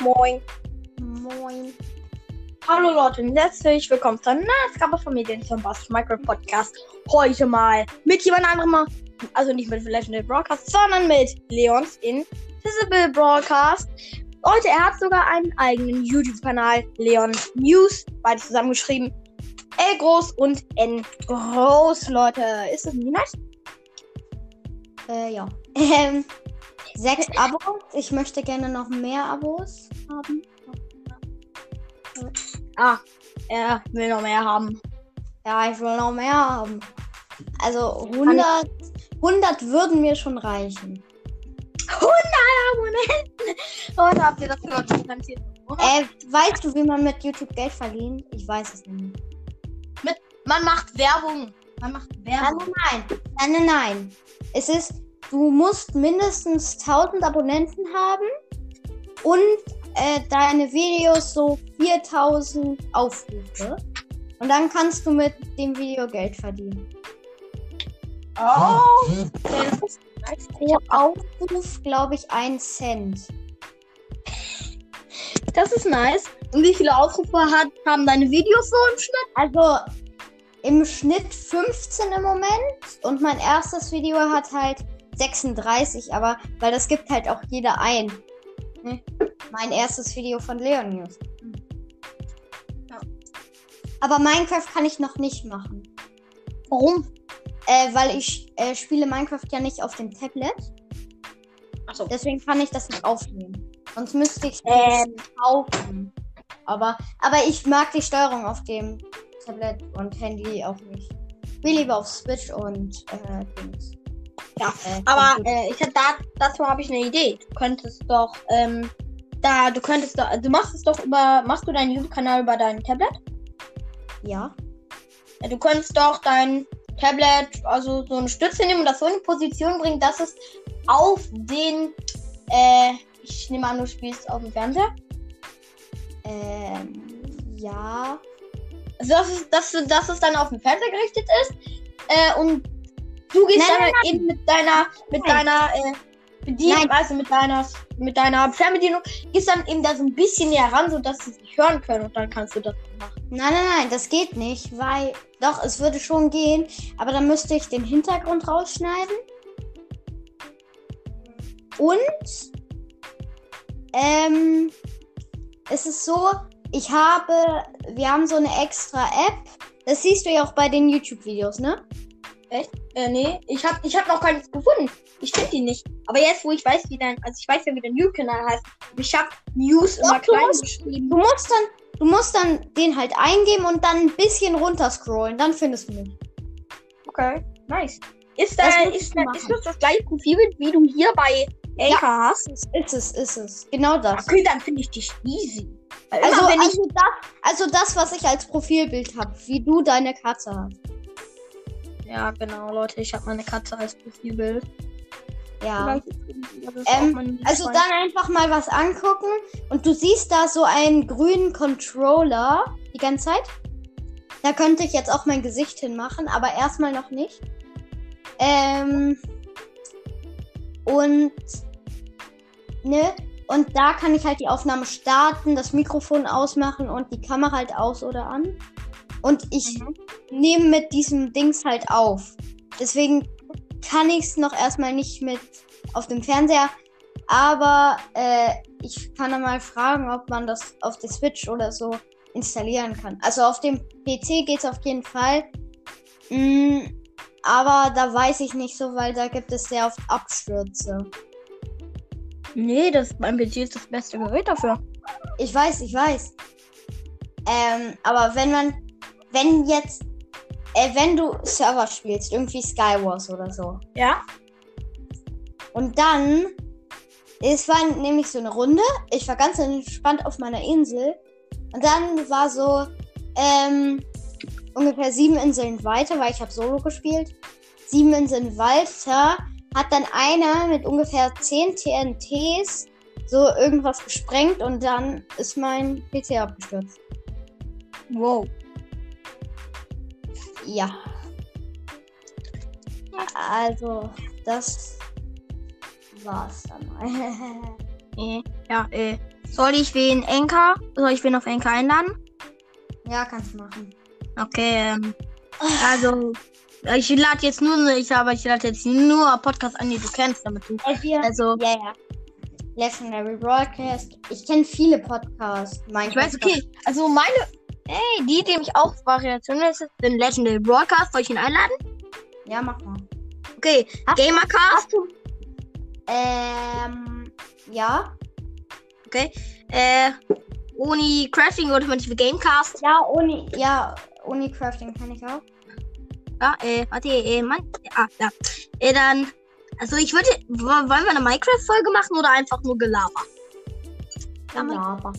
Moin. Moin. Hallo Leute und herzlich willkommen zur Ausgabe von Medien zum Bass Micro Podcast. Heute mal mit jemand anderem, also nicht mit Legendary Broadcast, sondern mit Leons Invisible Broadcast. Leute, er hat sogar einen eigenen YouTube-Kanal, Leon News, beide zusammengeschrieben. L groß und N groß, Leute. Ist das nicht nice? Äh, ja. Ähm, sechs Abos. Ich möchte gerne noch mehr Abos haben. Ah, er will noch mehr haben. Ja, ich will noch mehr haben. Also 100, 100 würden mir schon reichen. 100 Abonnenten! Leute, habt ihr das gehört? Äh, weißt du, wie man mit YouTube Geld verdient? Ich weiß es nicht. Man macht Werbung. Man macht Werbung. nein, nein. Nein, nein, nein. Es ist, du musst mindestens 1000 Abonnenten haben und äh, deine Videos so 4000 Aufrufe. Und dann kannst du mit dem Video Geld verdienen. Oh, okay, das ist nice. Ich Pro Aufruf, glaube ich, 1 Cent. das ist nice. Und wie viele Aufrufe hat, haben deine Videos so im Schnitt? Also im Schnitt 15 im Moment. Und mein erstes Video hat halt 36, aber weil das gibt halt auch jeder ein. Ne? Mein erstes Video von Leon News. Ja. Aber Minecraft kann ich noch nicht machen. Warum? Äh, weil ich äh, spiele Minecraft ja nicht auf dem Tablet. Achso. Deswegen kann ich das nicht aufnehmen. Sonst müsste ich Ähm. kaufen. Aber, aber ich mag die Steuerung auf dem Tablet und Handy auch nicht. Ich spiele lieber auf Switch und äh, Dings. Ja, Äh, Aber äh, ich hab da, dazu habe ich eine Idee. Du könntest doch, ähm, da, du könntest doch, du machst es doch über, machst du deinen YouTube-Kanal über dein Tablet? ja. Ja, du könntest doch dein Tablet, also so eine Stütze nehmen und das so in eine Position bringen, dass es auf den, äh, ich nehme an, du spielst auf dem Fernseher. Ähm, ja. Also dass es, dass, dass es dann auf den Fernseher gerichtet ist. Äh, und du gehst Nein, dann nein, eben mit deiner, mit Nein. deiner, äh, Bedienung, Nein. also mit deiner, mit deiner Fernbedienung, gehst dann eben da so ein bisschen näher ran, sodass sie nicht hören können und dann kannst du das machen. Nein, nein, nein, das geht nicht, weil. Doch, es würde schon gehen, aber dann müsste ich den Hintergrund rausschneiden. Und ähm, es ist so, ich habe, wir haben so eine extra App. Das siehst du ja auch bei den YouTube-Videos, ne? Äh, nee, ich hab, ich hab noch keins gefunden. Ich finde die nicht. Aber jetzt, wo ich weiß, wie dein, also ich weiß ja, wie dein YouTube-Kanal heißt. Ich hab News immer klein musst- geschrieben. Du musst dann, du musst dann den halt eingeben und dann ein bisschen runterscrollen, dann findest du mich. Okay, nice. Ist, Das da, musst ist, da, ist das das gleiche Profilbild, wie du hier bei Anchor hast? Ist es, ist es. Genau das. Okay, dann finde ich dich easy. Also, ich, also, das, also das, was ich als Profilbild habe, wie du deine Katze hast. Ja, genau, Leute, ich habe meine Katze als Profilbild. Ja. Ähm, also dann einfach mal was angucken und du siehst da so einen grünen Controller die ganze Zeit. Da könnte ich jetzt auch mein Gesicht hinmachen, aber erstmal noch nicht. Ähm, und ne? Und da kann ich halt die Aufnahme starten, das Mikrofon ausmachen und die Kamera halt aus oder an. Und ich Mhm. Nehme mit diesem Dings halt auf. Deswegen kann ich es noch erstmal nicht mit auf dem Fernseher. Aber äh, ich kann dann mal fragen, ob man das auf der Switch oder so installieren kann. Also auf dem PC geht es auf jeden Fall. Mm, aber da weiß ich nicht so, weil da gibt es sehr oft Abstürze. Nee, das, mein PC ist das beste Gerät dafür. Ich weiß, ich weiß. Ähm, aber wenn man, wenn jetzt, äh, wenn du Server spielst, irgendwie Skywars oder so, Ja? und dann, es war nämlich so eine Runde, ich war ganz entspannt auf meiner Insel, und dann war so, ähm, ungefähr sieben Inseln weiter, weil ich habe Solo gespielt, sieben Inseln weiter, hat dann einer mit ungefähr 10 TNTs so irgendwas gesprengt und dann ist mein PC abgestürzt. Wow. Ja. Also, das war's dann mal. Äh, ja, äh. Soll ich wen Enka? Soll ich wen auf Enka einladen? Ja, kannst du machen. Okay, ähm, also ich lade jetzt nur, ich aber ich lade jetzt nur Podcasts an, die du kennst, damit du. F4. Also Ja, ja. Legendary Broadcast. Ich kenne viele Podcasts. Mein ich weiß, okay, also meine, ey, die, die mich auch Variationen ist, sind Legendary Broadcast. Soll ich ihn einladen? Ja, mach mal. Okay, Hast- Gamercast. Hast du. Ähm. Ja. Okay, äh, Uni Crashing Ultimative Gamecast. Ja, Uni. Ja, Unicrafting kann ich auch. Ja, äh, warte, äh, Mann. Ah, ja. Äh, dann. Also ich würde. Wollen wir eine Minecraft-Folge machen oder einfach nur Gelaber? Ja, Mann. Laber.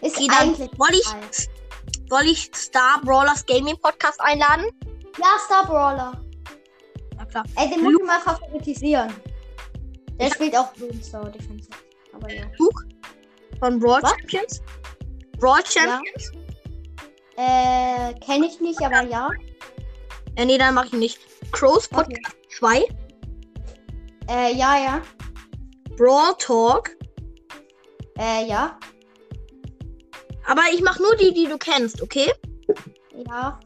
Ist Okay, dann eigentlich. soll ich. Soll ich Star Brawlers Gaming Podcast einladen? Ja, Star Brawler. Ja, klar. Ey, den muss ich mal favoritisieren. Der spielt auch Bloomstar Defense. Aber ja. Luke von Brawl Was? Champions. Brawl Champions? Äh, kenne ich nicht, aber ja. Äh, nee, dann mache ich nicht. Crows Okay. Podcast 2. Äh, ja, ja. Brawl Talk. Äh, ja. Aber ich mache nur die, die du kennst, okay? Ja.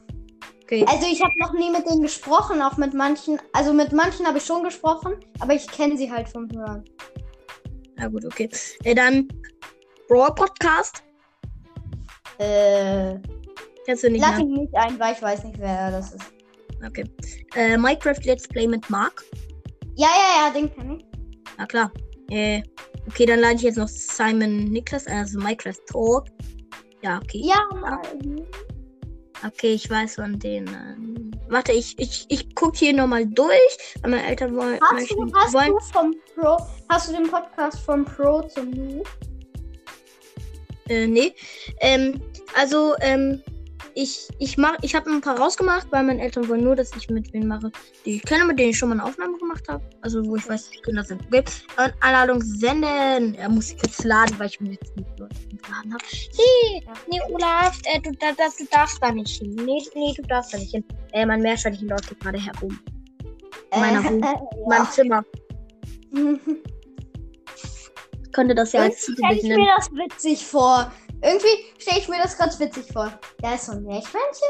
Okay. Also ich habe noch nie mit denen gesprochen, auch mit manchen. Also mit manchen habe ich schon gesprochen, aber ich kenne sie halt vom Hören. Na gut, okay. Äh, dann Brawl Podcast. Äh, Kennst du nicht, lass ne? ihn nicht ein, weil ich weiß nicht, wer das ist. Okay. Äh, Minecraft Let's Play mit Mark. Ja, ja, ja, den kenne ich. Na klar. Äh, okay, dann lade ich jetzt noch Simon Niklas, also Minecraft Talk. Ja, okay. Ja, Mann. Okay, ich weiß von denen. ähm, Warte, ich, ich, ich gucke hier nochmal durch. weil Meine Eltern wollen. Hast du, hast wollen du vom Pro, hast du den Podcast vom Pro zum Nu? äh, nee. Ähm, also, ähm, ich, ich mach, ich habe ein paar rausgemacht, weil meine Eltern wollen nur, dass ich mit wem mache, die ich kenne, mit denen ich schon mal eine Aufnahme gemacht habe. Also, wo ich weiß, die Kinder sind. Okay. Und Einladung senden. Er muss ich jetzt laden, weil ich mir jetzt nicht geladen habe. Nee, nee, Olaf, äh, du, da, das, du darfst da nicht hin. Nee, nee, du darfst da nicht hin. Äh, mein Meerschweinchen läuft gerade herum. In meiner Wohnung. In meinem Zimmer. Könnte das ja als stelle ich mir das witzig vor. Irgendwie stelle ich mir das ganz witzig vor. Da ist so ein Meerschweinchen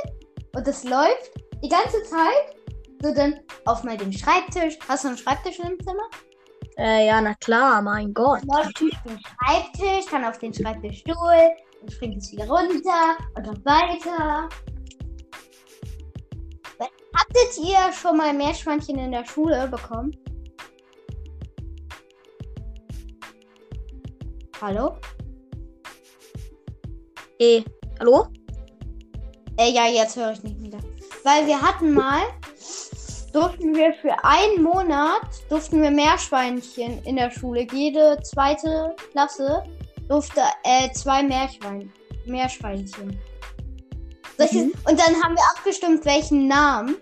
und das läuft die ganze Zeit so dann auf mal den Schreibtisch. Hast du einen Schreibtisch im Zimmer? Äh, ja, na klar, mein Gott. Läuft auf den Schreibtisch, dann auf den Schreibtischstuhl, dann springt es wieder runter und dann weiter. Hattet ihr schon mal Meerschweinchen in der Schule bekommen? Hallo? Eh, hallo? Äh, ja, jetzt höre ich nicht wieder. Weil wir hatten mal, durften wir für einen Monat, durften wir Meerschweinchen in der Schule. Jede zweite Klasse durfte äh, zwei Meerschwein, Meerschweinchen. Mhm. Und dann haben wir abgestimmt, welchen Namen,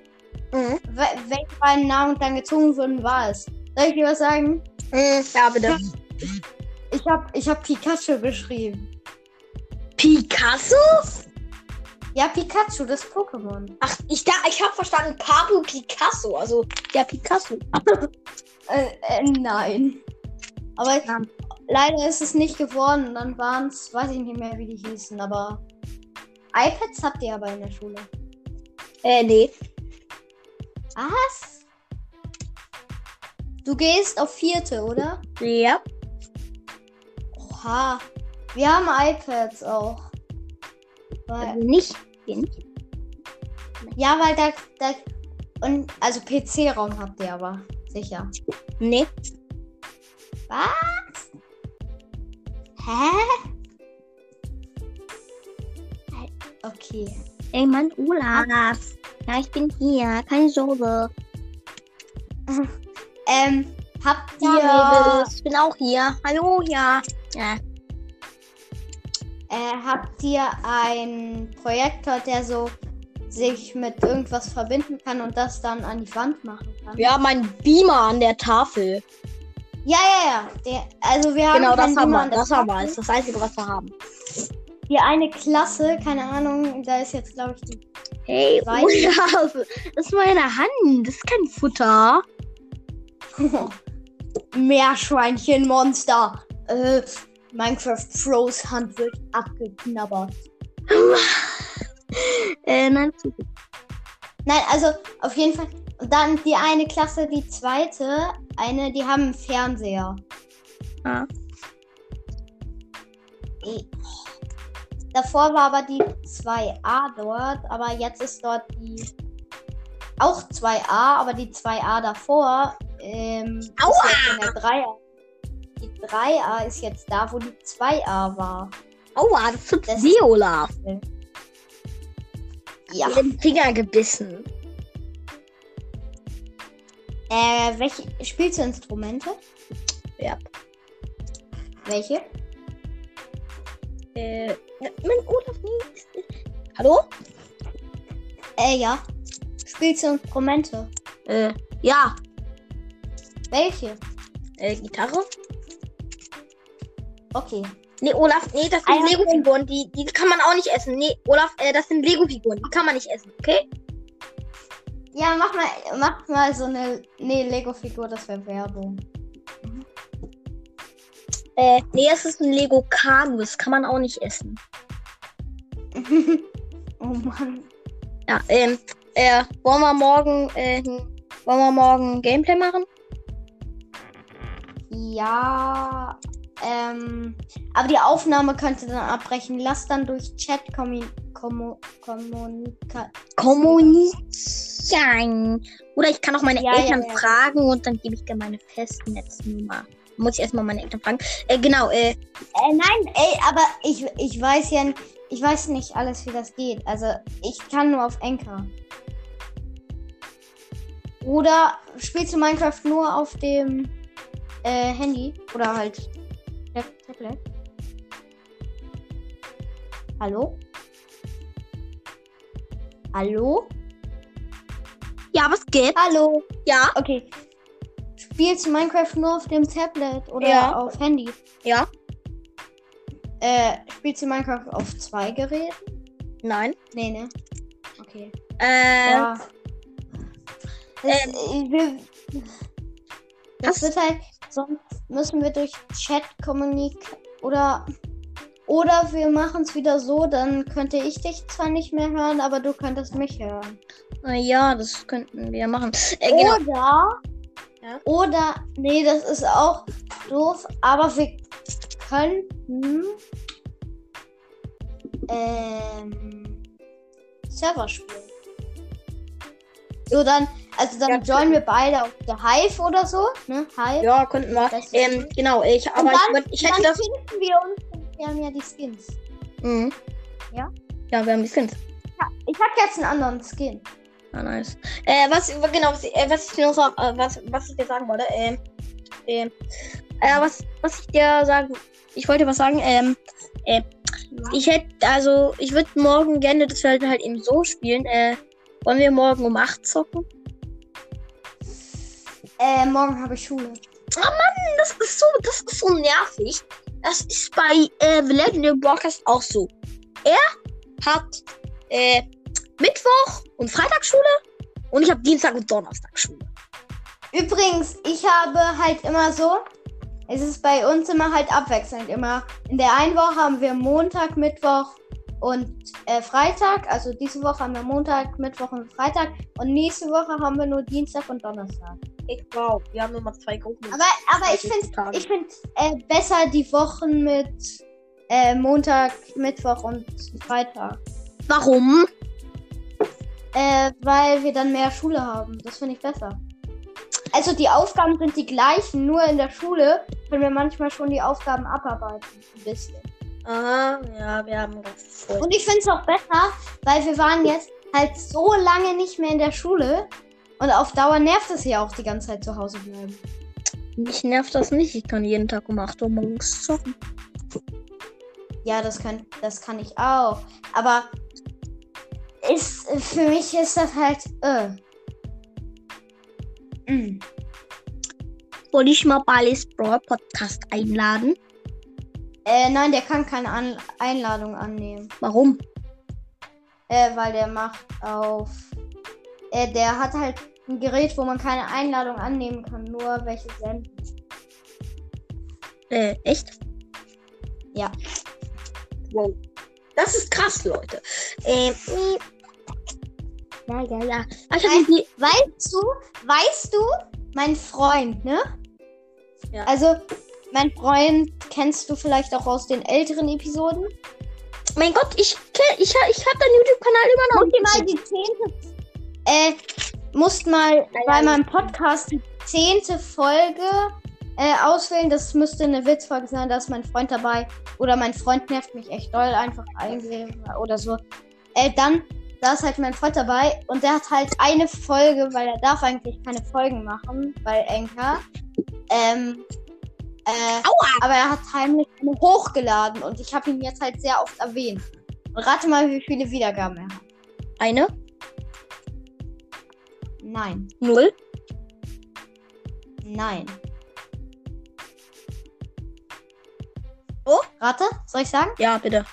Mhm. wel- welchen beiden Namen dann gezogen wurden, war es. Soll ich dir was sagen? Mhm, ja, bitte. Ich habe ich hab Pikachu geschrieben. Picasso? Ja, Pikachu, das Pokémon. Ach, ich, da, ich habe verstanden, Pablo Picasso. Also, ja, Picasso. Äh, äh, nein. Aber Ja. leider ist es nicht geworden. Dann waren es, weiß ich nicht mehr, wie die hießen, aber iPads habt ihr aber in der Schule. Äh, nee. Was? Du gehst auf vierte, oder? Ja. Oha. Wir haben iPads auch. Weil, Also nicht. nicht. ja, weil da, da. Und also PC-Raum habt ihr aber. Sicher. Nee. Was? Hä? Okay. Ey, Mann, Olaf. Ja, ich bin hier. Keine Sorge. Ähm, habt ihr. Ja, ich bin auch hier. Hallo, ja. Ja. Äh, habt ihr einen Projektor, der so sich mit irgendwas verbinden kann und das dann an die Wand machen kann? Wir haben einen Beamer an der Tafel. ja, ja. ja. Der, also wir haben genau, das haben wir. an der Das haben wir. Das ist das Einzige, was wir haben. Hier eine Klasse, keine Ahnung, da ist jetzt, glaube ich, die. Hey, Weiß- Olaf. Das ist meine Hand. Das ist kein Futter. Meerschweinchenmonster. Äh, Minecraft Pros Hand wird abgeknabbert. äh, nein. Nein, also auf jeden Fall. Und dann die eine Klasse, die zweite, eine, die haben einen Fernseher. Ah. Davor war aber die 2a dort, aber jetzt ist dort die auch 2a, aber die 2a davor ähm, ist Aua! jetzt in der 3a. Die 3a ist jetzt da, wo die 2a war. Aua, das tut Das- weh, Olaf. Ja. Den Finger gebissen. Äh, welche spielst du Instrumente? Ja. Welche? Äh, mein Olaf nicht. Hallo? Äh, ja. Spielst du Instrumente? Äh, ja. Welche? Äh, Gitarre? Okay. Nee, Olaf, nee, das sind Lego-Figuren, die, die kann man auch nicht essen. Nee, Olaf, äh, das sind Lego-Figuren, die kann man nicht essen, okay? Ja, mach mal, mach mal so eine. Nee, Lego-Figur, das wäre Werbung. Äh, nee, es ist ein Lego-Kanu, das kann man auch nicht essen. oh Mann. Ja, ähm, äh, wollen wir morgen, äh, wollen wir morgen Gameplay machen? Ja. Ähm. Aber die Aufnahme könnte dann abbrechen. Lass dann durch Chat Kommunizieren. Oder ich kann auch meine Ja, ja, Eltern ja. fragen und dann gebe ich dir meine Festnetznummer. Muss ich erstmal meine Eltern fragen. Äh, genau, äh, Äh, nein, ey, aber ich, ich weiß ja, ich weiß nicht alles, wie das geht. Also, ich kann nur auf Enker. Oder spielst du Minecraft nur auf dem äh, Handy? Oder halt Tablet? Hallo? Hallo? ja, was geht? Hallo? Ja, Okay. Spielst du Minecraft nur auf dem Tablet oder Ja. auf Handy? ja, Äh, spielst du Minecraft auf zwei Geräten? nein. Nee, ne? Okay. Äh, Ja. Das, äh, wir, das Was? wird halt, sonst müssen wir durch Chat kommunizieren oder oder wir machen es wieder so, dann könnte ich dich zwar nicht mehr hören, aber du könntest mich hören. na ja, das könnten wir machen. Äh, genau. Oder Ja. oder nee, das ist auch doof, aber wir könnten ähm, Server spielen. So dann, also dann Ja, joinen wir beide auf der Hive oder so, ne? Hive. Ja, könnten wir. Das- Ähm, genau, ich, aber Und ich, dann- würd- ich hätte dann das. finden wir uns. Wir haben ja die Skins. Mhm. Ja? Ja, wir haben die Skins. Ja, ich habe jetzt einen anderen Skin. Ah, nice. Äh, was, genau, was, äh, was ich dir noch äh, was, was ich dir sagen wollte, ähm, ähm, äh, was, was ich dir sagen, ich wollte was sagen, ähm, äh, ich hätte, also, ich würde morgen gerne, dass wir halt, halt eben so spielen, äh, wollen wir morgen um 8 zocken? Äh, morgen habe ich Schule. Das ist so, das ist so nervig. Das ist bei, äh, The Legendary Broadcast auch so. Er hat, äh, Mittwoch und Freitag Schule und ich habe Dienstag und Donnerstag Schule. Übrigens, ich habe halt immer so, es ist bei uns immer halt abwechselnd. Immer in der einen Woche haben wir Montag, Mittwoch und äh, Freitag. Also diese Woche haben wir Montag, Mittwoch und Freitag. Und nächste Woche haben wir nur Dienstag und Donnerstag. Ich wow, wir haben immer zwei Gruppen. Aber, aber ich finde ich find, äh, besser die Wochen mit äh, Montag, Mittwoch und Freitag. Warum? Äh, weil wir dann mehr Schule haben. Das finde ich besser. Also die Aufgaben sind die gleichen, nur in der Schule können wir manchmal schon die Aufgaben abarbeiten. Ein bisschen. Aha, ja, wir haben das voll. Und ich finde es auch besser, weil wir waren jetzt halt so lange nicht mehr in der Schule. Und auf Dauer nervt es ja auch die ganze Zeit zu Hause bleiben. Mich nervt das nicht. Ich kann jeden Tag um 8 Uhr morgens zocken. Ja, das kann, das kann ich auch. Aber ist, für mich ist das halt. Äh. Mm. Soll ich mal Balis Brawl Podcast einladen? Äh, nein, der kann keine An Einladung annehmen. Warum? Äh, weil der macht auf. Äh, der hat halt ein Gerät, wo man keine Einladung annehmen kann, nur welche senden. Äh, echt? Ja. Wow. Das ist krass, Leute. Ähm, ja, ja, ja. Ich die, Weißt du, weißt du, mein Freund, ne? Ja. Also, mein Freund kennst du vielleicht auch aus den älteren Episoden. mein Gott, ich kenn, ich, ich hab deinen YouTube-Kanal immer noch. Musst dir mal die zehnte, äh, musst mal bei meinem Podcast die zehnte Folge äh, auswählen. Das müsste eine Witzfolge sein, da ist mein Freund dabei. Oder mein Freund nervt mich echt doll, einfach eingeben oder so. Äh, dann, da ist halt mein Freund dabei und der hat halt eine Folge, weil er darf eigentlich keine Folgen machen bei Enka. Ähm, äh, aber er hat heimlich eine hochgeladen und ich habe ihn jetzt halt sehr oft erwähnt. Und rate mal, wie viele Wiedergaben er hat. Eine, Nein. null. Nein. Oh? Rate? Soll ich sagen? Ja, bitte.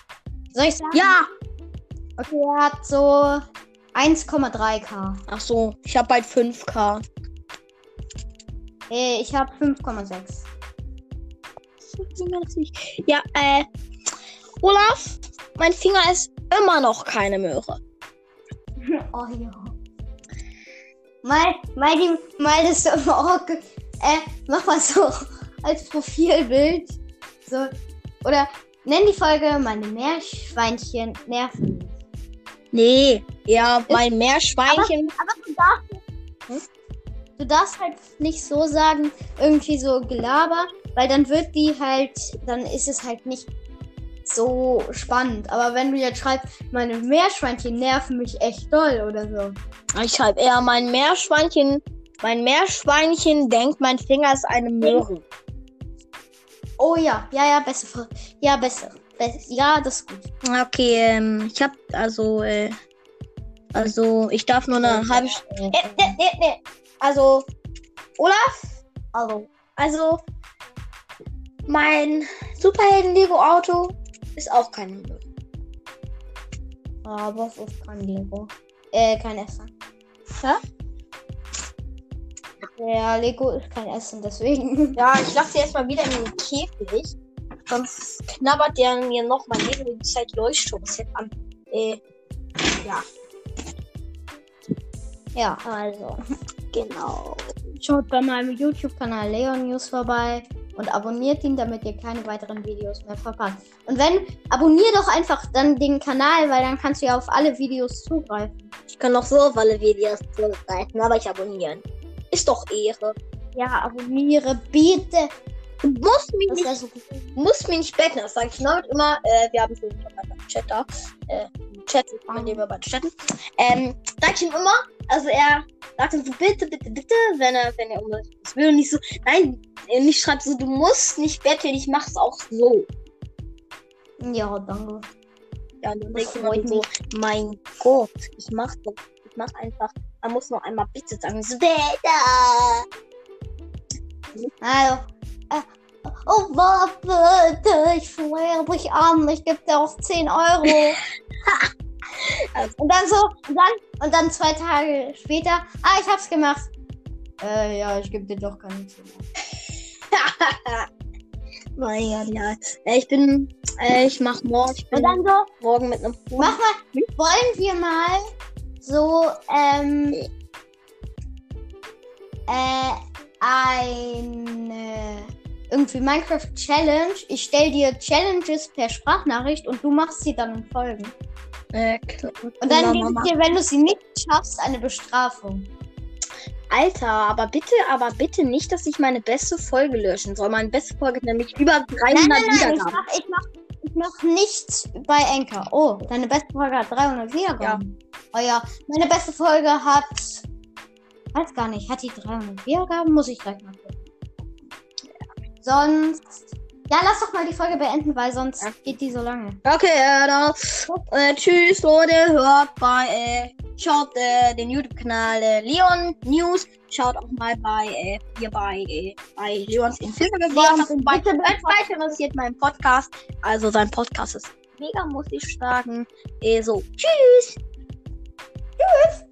Soll ich sagen? Ja! Okay, er hat so 1,3k. Ach so, ich hab bald 5k. Äh, ich habe 5,6. Ja, äh, Olaf, mein Finger ist immer noch keine Möhre. Oh ja. Mal, mal, die, mal das Auge. Äh, mach mal so als Profilbild. So. Oder nenn die Folge Meine Meerschweinchen nerven. Nee, ja, mein Meerschweinchen. Aber du darfst, Hm? du darfst halt nicht so sagen, irgendwie so Gelaber, weil dann wird die halt, dann ist es halt nicht so spannend. Aber wenn du jetzt schreibst, meine Meerschweinchen nerven mich echt doll oder so. Ich schreibe eher mein Meerschweinchen. Mein Meerschweinchen denkt, mein Finger ist eine Möhre. Oh ja, ja, ja, besser. Ja, besser. Bess- Ja, das ist gut. Okay, ähm, ich hab also, äh, also, ich darf nur eine halbe Stunde. Nee, nee, nee, nee. Also, Olaf? Also, Also, mein Superhelden-Lego-Auto ist auch keine Möhre. aber es ist kein Lego. Äh, kein Essen. Hä? Ja, Lego ist kein Essen, deswegen. Ja, ich lasse sie erstmal wieder in den Käfig. Sonst knabbert der mir noch mein Lego die Zeit Leuchtturmset an. Äh, ja, Ja, also. genau. Schaut bei meinem YouTube-Kanal Leon News vorbei und abonniert ihn, damit ihr keine weiteren Videos mehr verpasst. Und wenn, abonnier doch einfach dann den Kanal, weil dann kannst du ja auf alle Videos zugreifen. Ich kann noch so auf alle Videos zugreifen, aber ich abonnieren. Ist doch Ehre. Ja, abonniere bitte. Du musst mich Das nicht wäre so gut. Du musst mich nicht betten, das sage ich Norbert immer. Äh, wir haben so einen Chat da. Äh, Chat, mit dem wir beide chatten. Ähm, sag ich ihm immer, also er sagt dann so, bitte, bitte, bitte, wenn er, wenn er unbedingt das will nicht so, nein, er nicht schreibt so, du musst nicht betteln, ich mach's auch so. Ja, danke. Ja, dann Das ich freut so, mein Gott, ich mach doch, ich mach einfach, man muss noch einmal bitte sagen, so, bitte. Also, äh, oh, warte, ich flehe dich an, ich gebe dir auch 10 Euro. Und dann so, und dann, und dann zwei Tage später, ah, ich hab's gemacht. Äh, ja, ich gebe dir doch keine 10 Euro. mein Gott, ja. Äh, ich bin, äh, ich mach morgen, ich bin Und dann so, morgen mit einem Freund. mach mal, wollen wir mal so, ähm, äh, eine, irgendwie Minecraft Challenge. Ich stell dir Challenges per Sprachnachricht und du machst sie dann in Folgen. Äh, klar. Und dann gibt es dir, wenn du sie nicht schaffst, eine Bestrafung. Alter, aber bitte, aber bitte nicht, dass ich meine beste Folge löschen soll. Meine beste Folge hat nämlich über 300 Nein, nein, nein, ich Wiedergaben. mach, ich mach, ich mach nichts bei Enker. Oh, deine beste Folge hat 300 Wiedergaben. Oh ja, meine beste Folge hat, weiß gar nicht, hat die 300 Wiedergaben? Muss ich gleich mal gucken. Sonst, ja, lass doch mal die Folge beenden, weil sonst Ja. geht die so lange. Okay, äh, dann, äh, tschüss, Leute. Hört bei, äh, schaut äh, den YouTube-Kanal äh, Leon News. Schaut auch mal bei, äh, hier bei, äh, bei Leons in Leons in. Bitte- Hört weiter interessiert meinen Podcast. Also sein Podcast ist mega, muss ich sagen. So, tschüss. Tschüss.